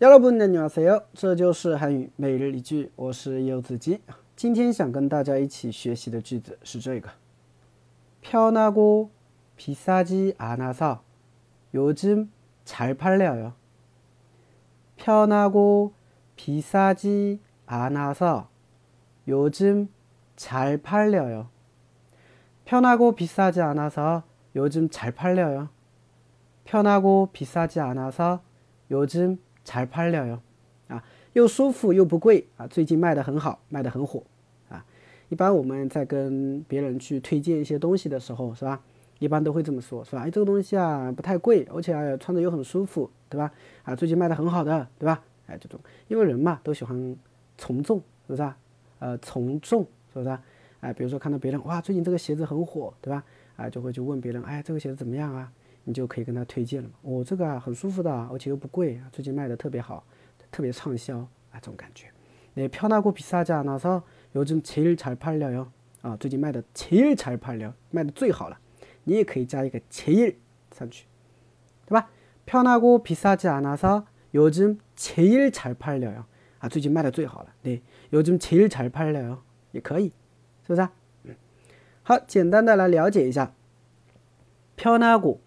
여러분안녕하세요，这就是韩语每日一句，我是柚子鸡。今天想跟大家一起学习的句子是这个：편하고비싸지않아서요즘잘팔려요。 편하고비싸지않아서요즘잘팔려요。 편하고비싸지않아서요즘잘팔려요。 편하고비싸지않아서요즘 잘 팔려요啊，又舒服又不贵啊，最近卖的很好，卖的很火啊。一般我们在跟别人去推荐一些东西的时候，是吧？一般都会这么说，是吧？哎，这个东西啊不太贵，而且穿着又很舒服，对吧？啊，最近卖的很好的，对吧？哎，这种，因为人嘛都喜欢从众，是不是啊？呃，从众，是不是啊？哎，比如说看到别人哇，最近这个鞋子很火，对吧？啊，就会去问别人，哎，这个鞋子怎么样啊？ 你就可以跟他推荐了嘛。我这个啊很舒服的，而且又不贵，最近卖的特别好，特别畅销啊，这种感觉。네편하고비싸지않아서요즘제일잘팔려요啊，最近卖的제일잘팔려卖的最好了。你也可以加一个제일上去，对吧？편하고비싸지않아서요즘제일잘팔려요啊，最近卖的最好了。네요즘제일잘팔려요也可以，是不是？嗯，好，简单的来了解一下편하고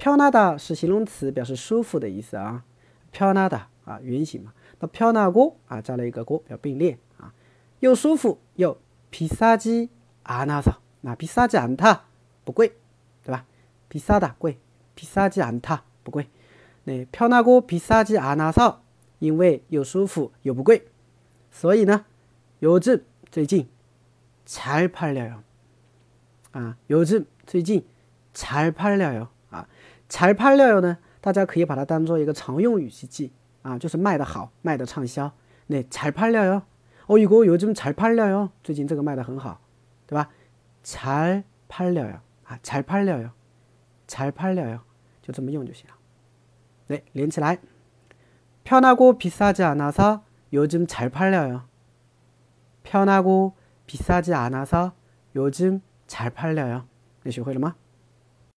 편하다是形容词，表示舒服的意思啊。편하다啊，原形嘛。那편하고啊，加了一个고表并列啊，又舒服又비싸지않아 서， 那비싸지않 다， 不贵，对吧？비싸다贵，비싸지않다不贵。那편하고비싸지않아 서， 因为又舒服又不贵，所以呢，요즘最近잘팔려 요。 啊，요즘最近잘팔려 요。 啊，잘팔려요呢？大家可以把它当做一个常用语去记啊，就是卖的好，卖的畅销。那잘팔려 요， 哦，如果요즘잘팔려 요， 最近这个卖的很好，对吧？잘팔려 요， 啊，잘팔려 요， 잘팔려 요， 就这么用就行了。对，连起来。편하고비싸지않아서요즘잘팔려 요。 편하고비싸지않아서요즘잘팔려 요。 你学会了吗？